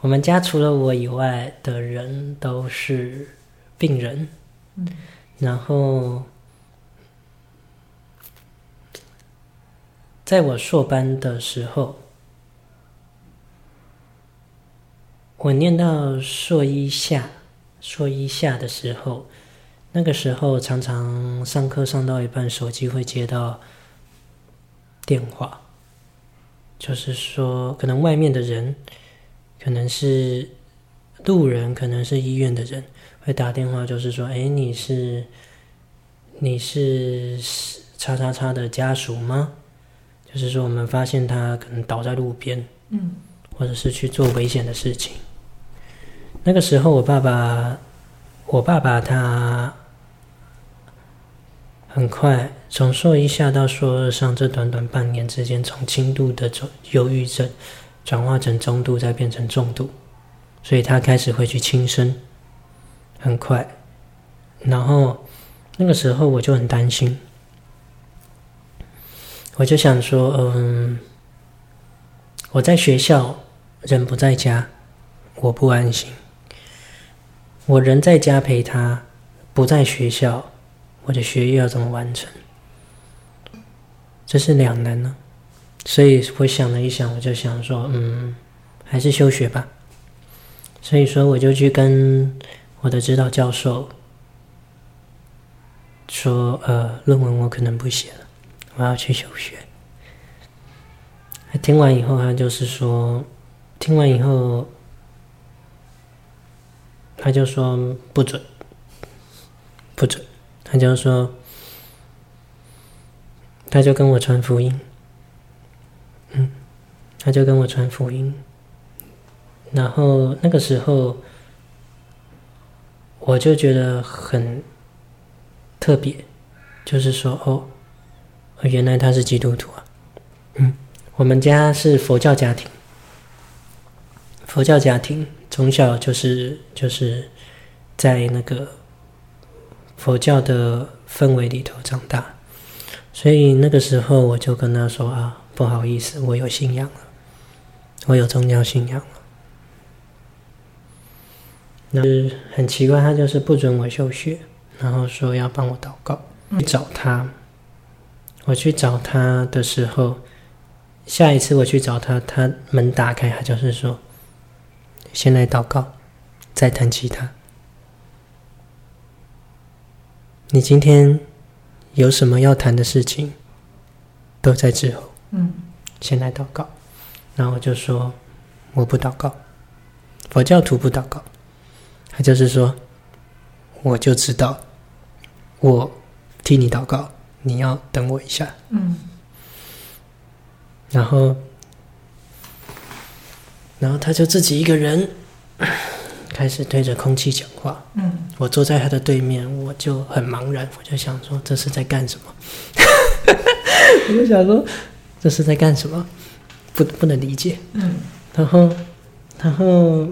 我们家除了我以外的人都是病人，嗯，然后在我硕班的时候，我念到硕一下，硕一下的时候，那个时候常常上课上到一半，手机会接到电话，就是说可能外面的人。可能是路人，可能是医院的人会打电话，就是说：“哎，你是你是叉叉叉的家属吗？”就是说，我们发现他可能倒在路边，嗯，或者是去做危险的事情。那个时候，我爸爸，我爸爸他很快从硕一下到硕二上这短短半年之间，从轻度的忧郁症。转化成中度，再变成重度，所以他开始会去轻生，很快。然后那个时候我就很担心，我就想说，嗯，我在学校，人不在家，我不安心；我人在家陪他，不在学校，我的学业要怎么完成？这是两难呢。所以我想了一想，我就想说，嗯，还是休学吧。所以说，我就去跟我的指导教授说，呃，论文我可能不写了，我要去休学。听完以后，他就是说，听完以后，他就说不准，不准。他就说，他就跟我传福音。他就跟我传福音，然后那个时候我就觉得很特别，就是说哦，原来他是基督徒啊。嗯，我们家是佛教家庭，佛教家庭从小就是就是在那个佛教的氛围里头长大，所以那个时候我就跟他说啊。不好意思，我有信仰了，我有宗教信仰了。那很奇怪，他就是不准我休学，然后说要帮我祷告。去找他，我去找他的时候，下一次我去找他，他门打开，他就是说：“先来祷告，再谈其他。你今天有什么要谈的事情，都在之后。”嗯，先来祷告，然后我就说我不祷告，佛教徒不祷告。他就是说，我就知道，我替你祷告，你要等我一下。嗯，然后，然后他就自己一个人 开始对着空气讲话。嗯，我坐在他的对面，我就很茫然，我就想说这是在干什么？我就想说。这是在干什么？不，不能理解。嗯，然后，然后，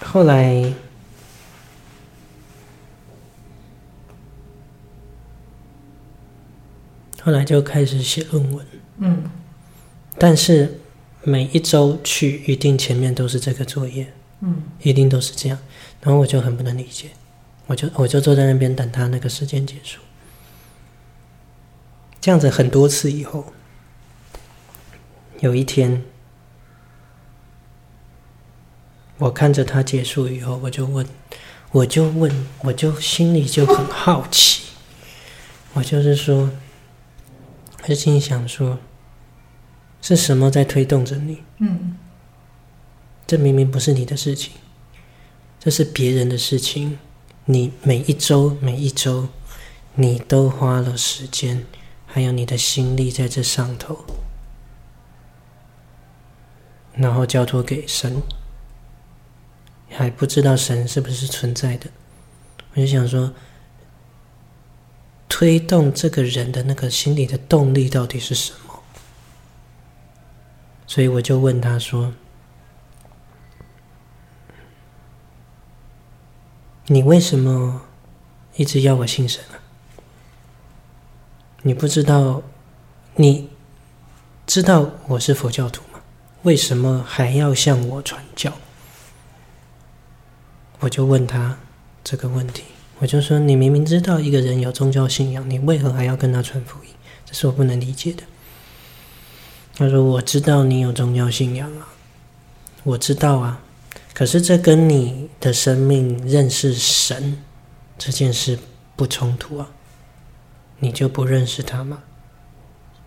后来，后来就开始写论文。嗯，但是每一周去，一定前面都是这个作业。嗯，一定都是这样。然后我就很不能理解，我就我就坐在那边等他那个时间结束。这样子很多次以后，有一天，我看着他结束以后，我就问，我就问，我就心里就很好奇，我就是说，我就心里想说，是什么在推动着你？嗯，这明明不是你的事情，这是别人的事情，你每一周每一周，你都花了时间。还有你的心力在这上头，然后交托给神，还不知道神是不是存在的。我就想说，推动这个人的那个心理的动力到底是什么？所以我就问他说：“你为什么一直要我信神啊？”你不知道，你知道我是佛教徒？为什么还要向我传教？我就问他这个问题，我就说：你明明知道一个人有宗教信仰，你为何还要跟他传福音？这是我不能理解的。他说：我知道你有宗教信仰啊，我知道啊，可是这跟你的生命认识神这件事不冲突啊，你就不认识他吗？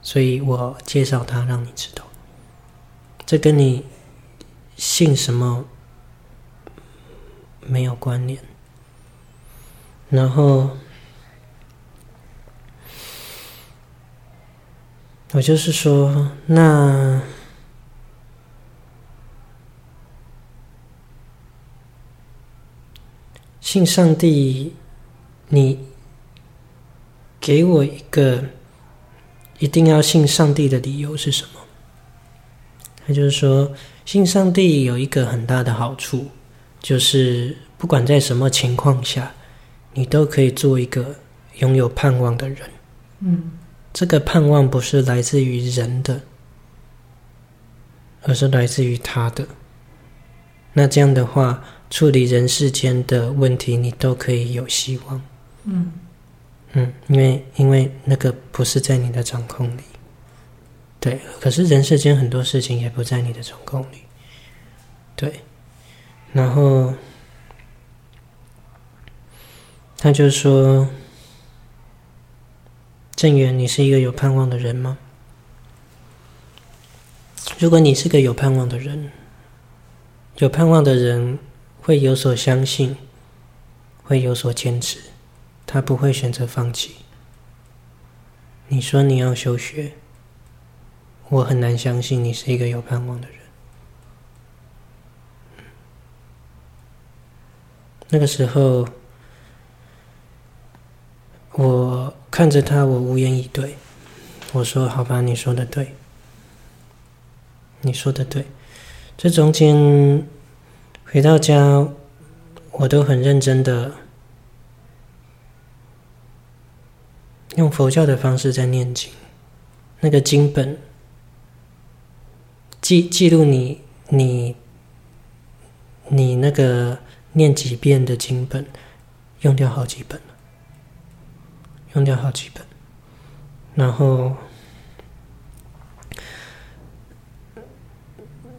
所以我介绍他让你知道，这跟你信什么没有关联。然后我就是说，那信上帝，你给我一个。一定要信上帝的理由是什么？他就是说，信上帝有一个很大的好处，就是不管在什么情况下，你都可以做一个拥有盼望的人。嗯，这个盼望不是来自于人的，而是来自于他的。那这样的话，处理人世间的问题，你都可以有希望。嗯。嗯，因为因为那个不是在你的掌控里，对。可是人世间很多事情也不在你的掌控里，对。然后他就说：“郑源，你是一个有盼望的人吗？如果你是个有盼望的人，有盼望的人会有所相信，会有所坚持。”他不会选择放弃。你说你要休学，我很难相信你是一个有盼望的人。那个时候，我看着他，我无言以对。我说：“好吧，你说的对，你说的对。”这中间回到家，我都很认真的。用佛教的方式在念经，那个经本记记录你你你那个念几遍的经本，用掉好几本，用掉好几本，然后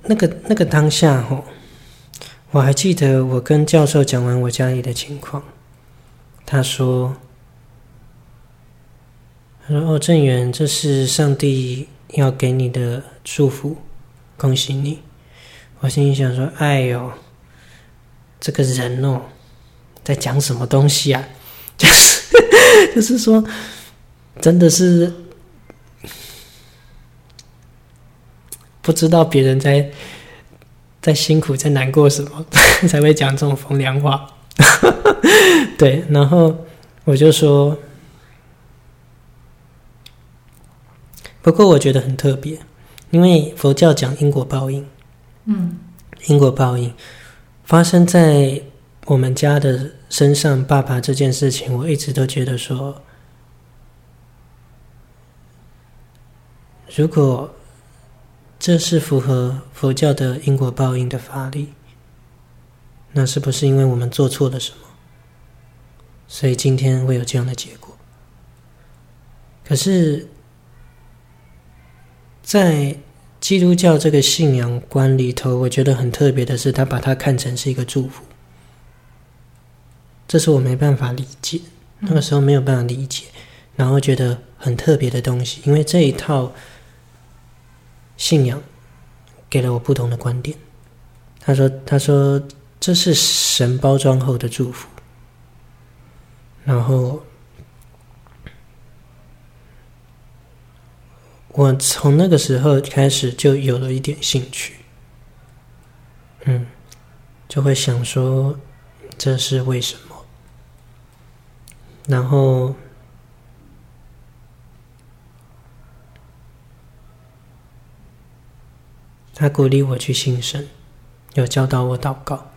那个那个当下吼，我还记得我跟教授讲完我家里的情况，他说。他说：“哦，正源，这是上帝要给你的祝福，恭喜你。”我心里想说：“哎呦，这个人哦，在讲什么东西啊？就是，就是说，真的是不知道别人在在辛苦，在难过什么，才会讲这种风凉话。”对，然后我就说。不过我觉得很特别，因为佛教讲因果报应，嗯，因果报应发生在我们家的身上，爸爸这件事情，我一直都觉得说，如果这是符合佛教的因果报应的法理，那是不是因为我们做错了什么，所以今天会有这样的结果？可是。在基督教这个信仰观里头，我觉得很特别的是，他把它看成是一个祝福。这是我没办法理解，那个时候没有办法理解，然后觉得很特别的东西，因为这一套信仰给了我不同的观点。他说：“他说这是神包装后的祝福。”然后。我从那个时候开始就有了一点兴趣，嗯，就会想说这是为什么？然后他鼓励我去信神，有教导我祷告，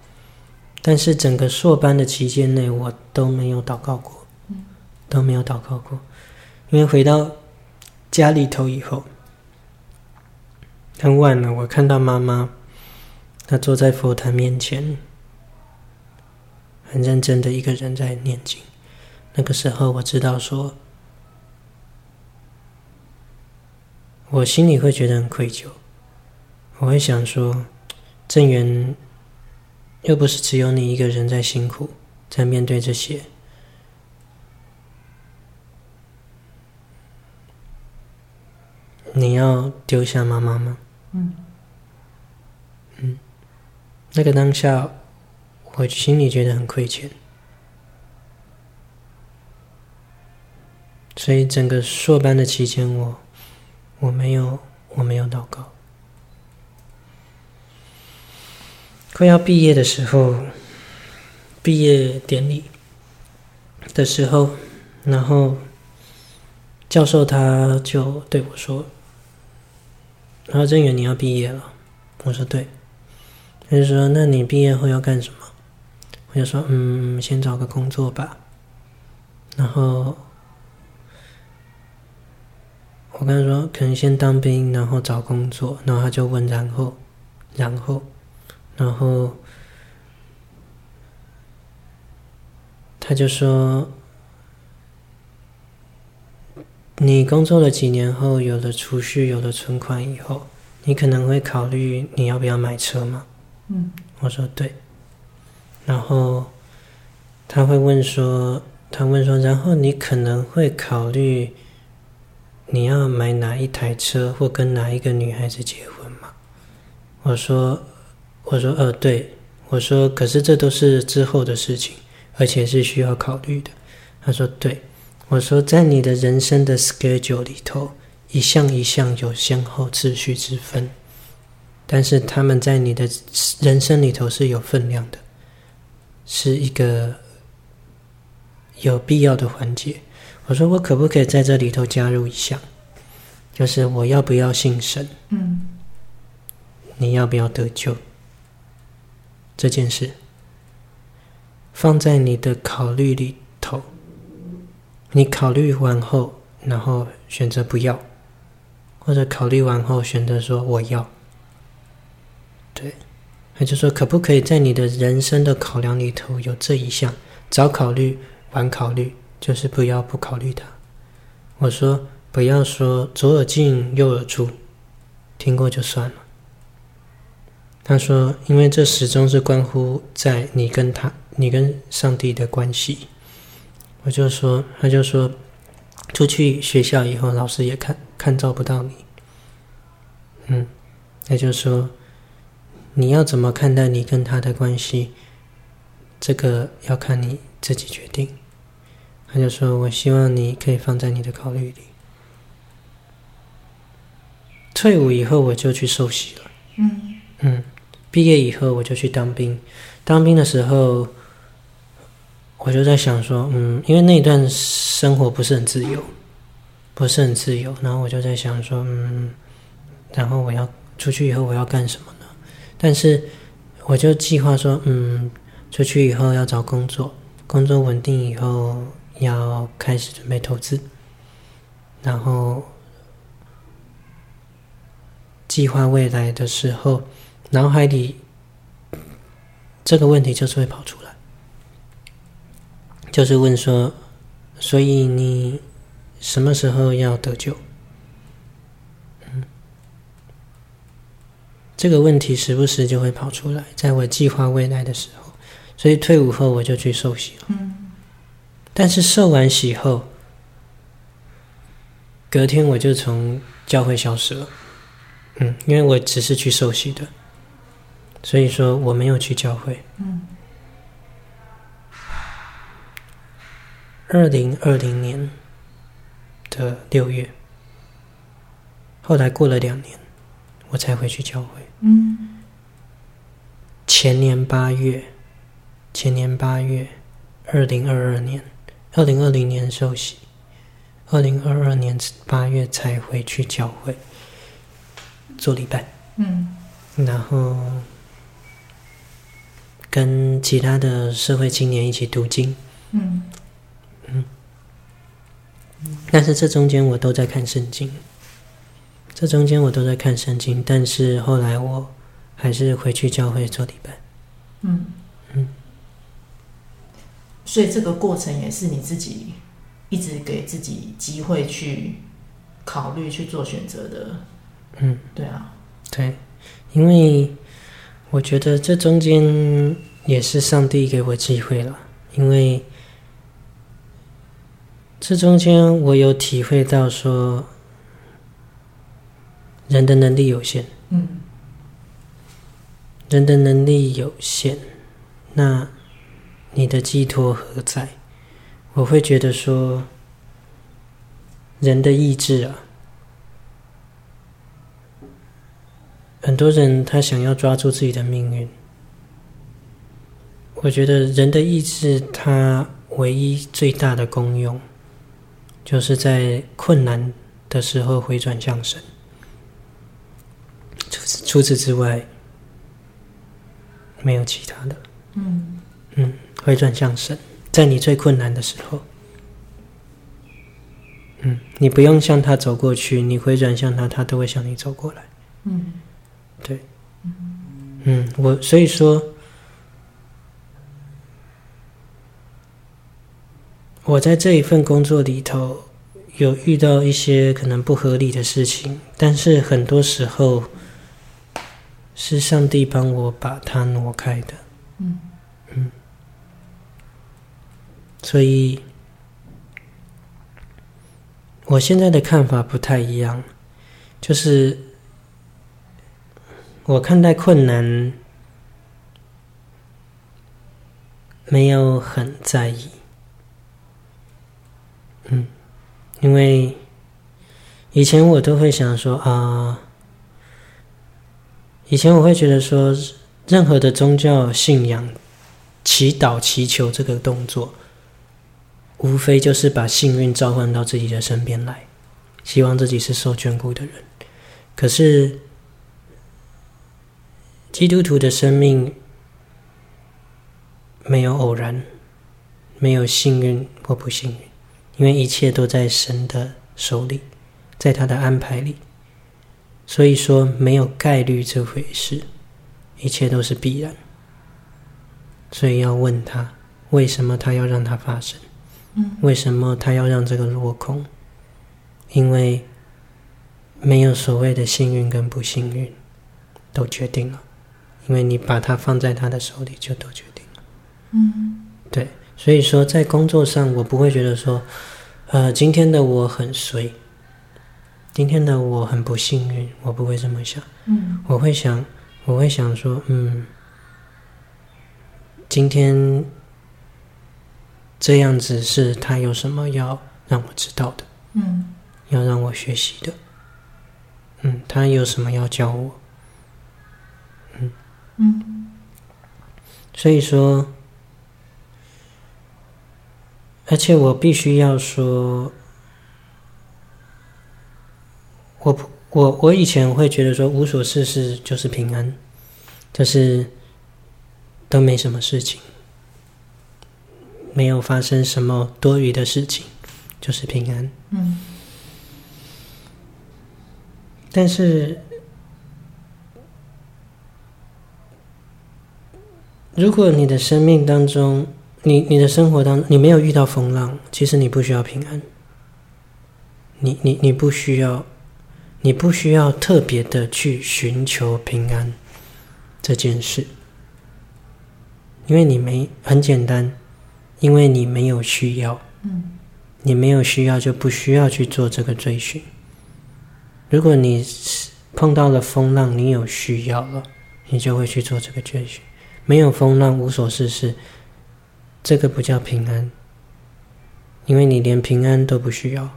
但是整个硕班的期间内，我都没有祷告过，都没有祷告过，因为回到。家里头以后，很晚了，我看到妈妈，她坐在佛坛面前，很认真的一个人在念经。那个时候，我知道说，我心里会觉得很愧疚，我会想说，正缘又不是只有你一个人在辛苦，在面对这些。你要丢下妈妈吗？嗯，嗯，那个当下，我心里觉得很亏欠，所以整个硕班的期间我，我我没有我没有祷告。快要毕业的时候，毕业典礼的时候，然后教授他就对我说。然后正缘你要毕业了，我说对，他就说，那你毕业后要干什么？我就说嗯，先找个工作吧。然后我跟他说可能先当兵，然后找工作。然后他就问然后，然后，然后他就说。你工作了几年后，有了储蓄，有了存款以后，你可能会考虑你要不要买车吗？嗯，我说对。然后他会问说，他问说，然后你可能会考虑你要买哪一台车，或跟哪一个女孩子结婚吗？我说，我说，呃，对。我说，可是这都是之后的事情，而且是需要考虑的。他说，对。我说，在你的人生的 schedule 里头，一项一项有先后次序之分，但是他们在你的人生里头是有分量的，是一个有必要的环节。我说，我可不可以在这里头加入一项，就是我要不要信神？嗯，你要不要得救？这件事放在你的考虑里头。你考虑完后，然后选择不要，或者考虑完后选择说我要，对，也就说，可不可以在你的人生的考量里头有这一项？早考虑，晚考虑，就是不要不考虑它。我说不要说左耳进右耳出，听过就算了。他说，因为这始终是关乎在你跟他、你跟上帝的关系。我就说，他就说，出去学校以后，老师也看看照不到你。嗯，他就说，你要怎么看待你跟他的关系，这个要看你自己决定。他就说，我希望你可以放在你的考虑里。退伍以后，我就去受洗了。嗯嗯，毕业以后，我就去当兵。当兵的时候。我就在想说，嗯，因为那一段生活不是很自由，不是很自由，然后我就在想说，嗯，然后我要出去以后我要干什么呢？但是我就计划说，嗯，出去以后要找工作，工作稳定以后要开始准备投资，然后计划未来的时候，脑海里这个问题就是会跑出来。就是问说，所以你什么时候要得救？嗯，这个问题时不时就会跑出来，在我计划未来的时候，所以退伍后我就去受洗了。嗯，但是受完洗后，隔天我就从教会消失了。嗯，因为我只是去受洗的，所以说我没有去教会。嗯。二零二零年的六月，后来过了两年，我才回去教会。嗯。前年八月，前年八月，二零二二年，二零二零年受洗，二零二二年八月才回去教会做礼拜。嗯。然后跟其他的社会青年一起读经。嗯。嗯，但是这中间我都在看圣经，这中间我都在看圣经，但是后来我还是回去教会做礼拜。嗯。嗯。所以这个过程也是你自己一直给自己机会去考虑去做选择的。嗯，对啊，对，因为我觉得这中间也是上帝给我机会了，因为这中间我有体会到说，人的能力有限，嗯，人的能力有限，那你的寄托何在？我会觉得说，人的意志啊。很多人他想要抓住自己的命运，我觉得人的意志，它唯一最大的功用，就是在困难的时候回转向神。除此除此之外，没有其他的。嗯嗯，回转向神，在你最困难的时候，嗯，你不用向他走过去，你回转向他，他都会向你走过来。嗯。对，嗯，我所以说，我在这一份工作里头有遇到一些可能不合理的事情，但是很多时候是上帝帮我把它挪开的。嗯嗯，所以我现在的看法不太一样，就是。我看待困难没有很在意，嗯，因为以前我都会想说啊，以前我会觉得说，任何的宗教信仰、祈祷、祈求这个动作，无非就是把幸运召唤到自己的身边来，希望自己是受眷顾的人，可是。基督徒的生命没有偶然，没有幸运或不幸运，因为一切都在神的手里，在他的安排里。所以说，没有概率这回事，一切都是必然。所以要问他，为什么他要让它发生？为什么他要让这个落空？因为没有所谓的幸运跟不幸运，都决定了。因为你把它放在他的手里，就都决定了。嗯，对，所以说在工作上，我不会觉得说，呃，今天的我很衰，今天的我很不幸运，我不会这么想。嗯，我会想，我会想说，嗯，今天这样子是他有什么要让我知道的？嗯，要让我学习的。嗯，他有什么要教我？嗯。嗯，所以说，而且我必须要说，我我我以前会觉得说无所事事就是平安，就是都没什么事情，没有发生什么多余的事情，就是平安。嗯，但是。如果你的生命当中，你你的生活当中，你没有遇到风浪，其实你不需要平安。你你你不需要，你不需要特别的去寻求平安这件事，因为你没很简单，因为你没有需要。嗯，你没有需要就不需要去做这个追寻。如果你碰到了风浪，你有需要了，你就会去做这个追寻。没有风浪，无所事事，这个不叫平安，因为你连平安都不需要。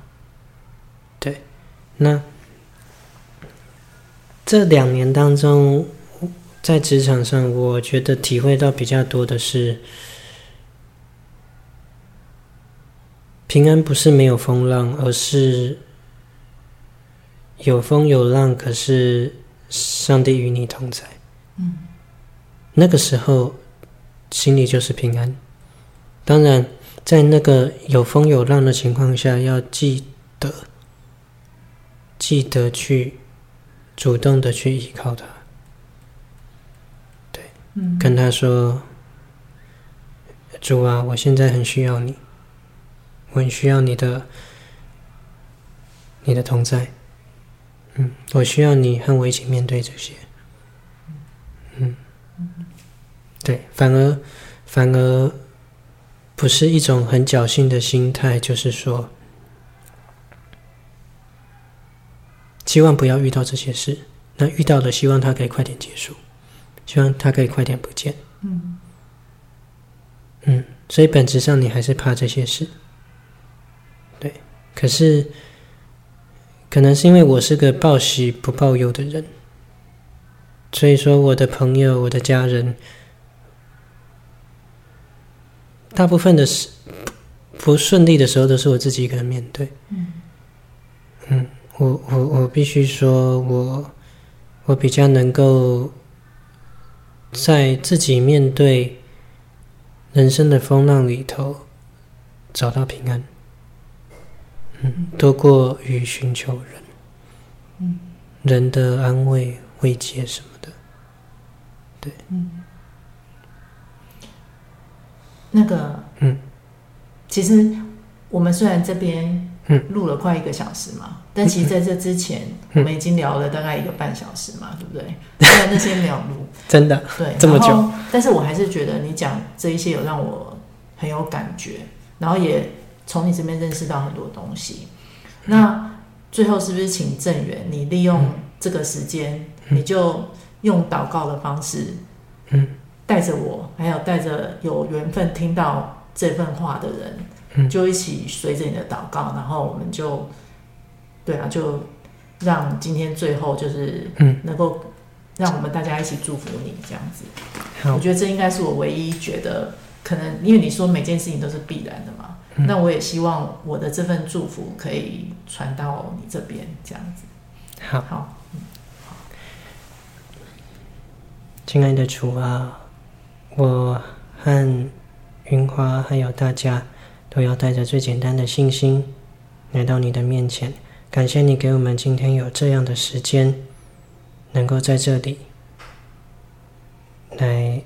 对，那这两年当中，在职场上，我觉得体会到比较多的是，平安不是没有风浪，而是有风有浪，可是上帝与你同在。嗯。那个时候，心里就是平安。当然，在那个有风有浪的情况下，要记得，记得去主动的去依靠他。对，嗯，跟他说：“主啊，我现在很需要你，我很需要你的，你的同在。嗯，我需要你和我一起面对这些。嗯，对，反而，反而不是一种很侥幸的心态，就是说。”希望不要遇到这些事，那遇到的，希望它可以快点结束，希望它可以快点不见。嗯嗯，所以本质上你还是怕这些事，对。可是，可能是因为我是个报喜不报忧的人，所以说我的朋友、我的家人，大部分的事不顺利的时候，都是我自己一个人面对。嗯。嗯。我我我必须说，我我比较能够在自己面对人生的风浪里头找到平安，嗯，多过于寻求人，嗯，人的安慰、慰藉什么的，对，嗯，那个，嗯，其实我们虽然这边。嗯，录了快一个小时嘛，但其实在这之前，我们已经聊了大概一个半小时嘛，对不对？虽然那些没有录，真的，对，这么久，但是我还是觉得你讲这一些有让我很有感觉，然后也从你这边认识到很多东西。那最后是不是请郑源，你利用这个时间，你就用祷告的方式，嗯，带着我，还有带着有缘分听到这份话的人。就一起随着你的祷告，然后我们就，对啊，就让今天最后就是，嗯，能够让我们大家一起祝福你这样子。好，我觉得这应该是我唯一觉得可能，因为你说每件事情都是必然的嘛，嗯，那我也希望我的这份祝福可以传到你这边这样子。好，好，嗯，好。亲爱的主啊，我和云华还有大家。都要带着最简单的信心来到你的面前，感谢你给我们今天有这样的时间，能够在这里来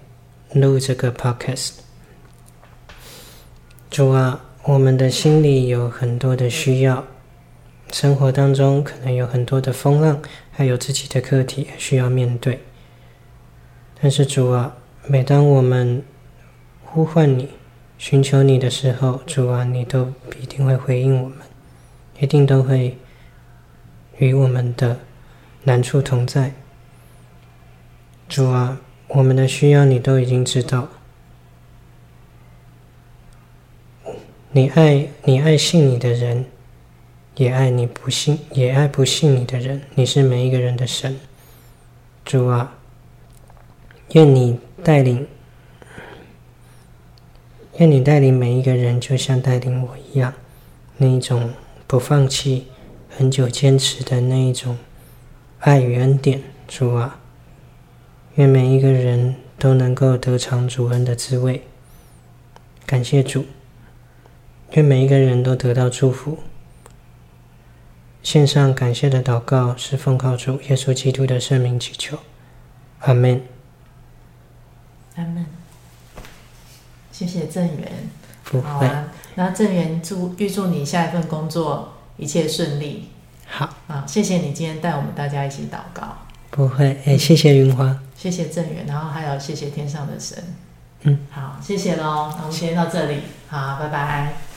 录这个 podcast。主啊，我们的心里有很多的需要，生活当中可能有很多的风浪，还有自己的课题需要面对。但是主啊，每当我们呼唤你，寻求你的时候，主啊，你都必定会回应我们，一定都会与我们的难处同在。主啊，我们的需要你都已经知道。你爱你爱信你的人，也爱你不信也爱不信你的人。你是每一个人的神，主啊，愿你带领。愿你带领每一个人，就像带领我一样，那一种不放弃、很久坚持的那一种爱与恩典，主啊！愿每一个人都能够得尝主恩的滋味。感谢主，愿每一个人都得到祝福。献上感谢的祷告，是奉靠主耶稣基督的圣名祈求，阿门。阿门。谢谢郑源，好啊，那郑源祝预祝你下一份工作一切顺利。好啊，谢谢你今天带我们大家一起祷告。不会，哎，谢谢云花，谢谢郑源，然后还有谢谢天上的神。嗯，好，谢谢喽，那我们先到这里，好，拜拜。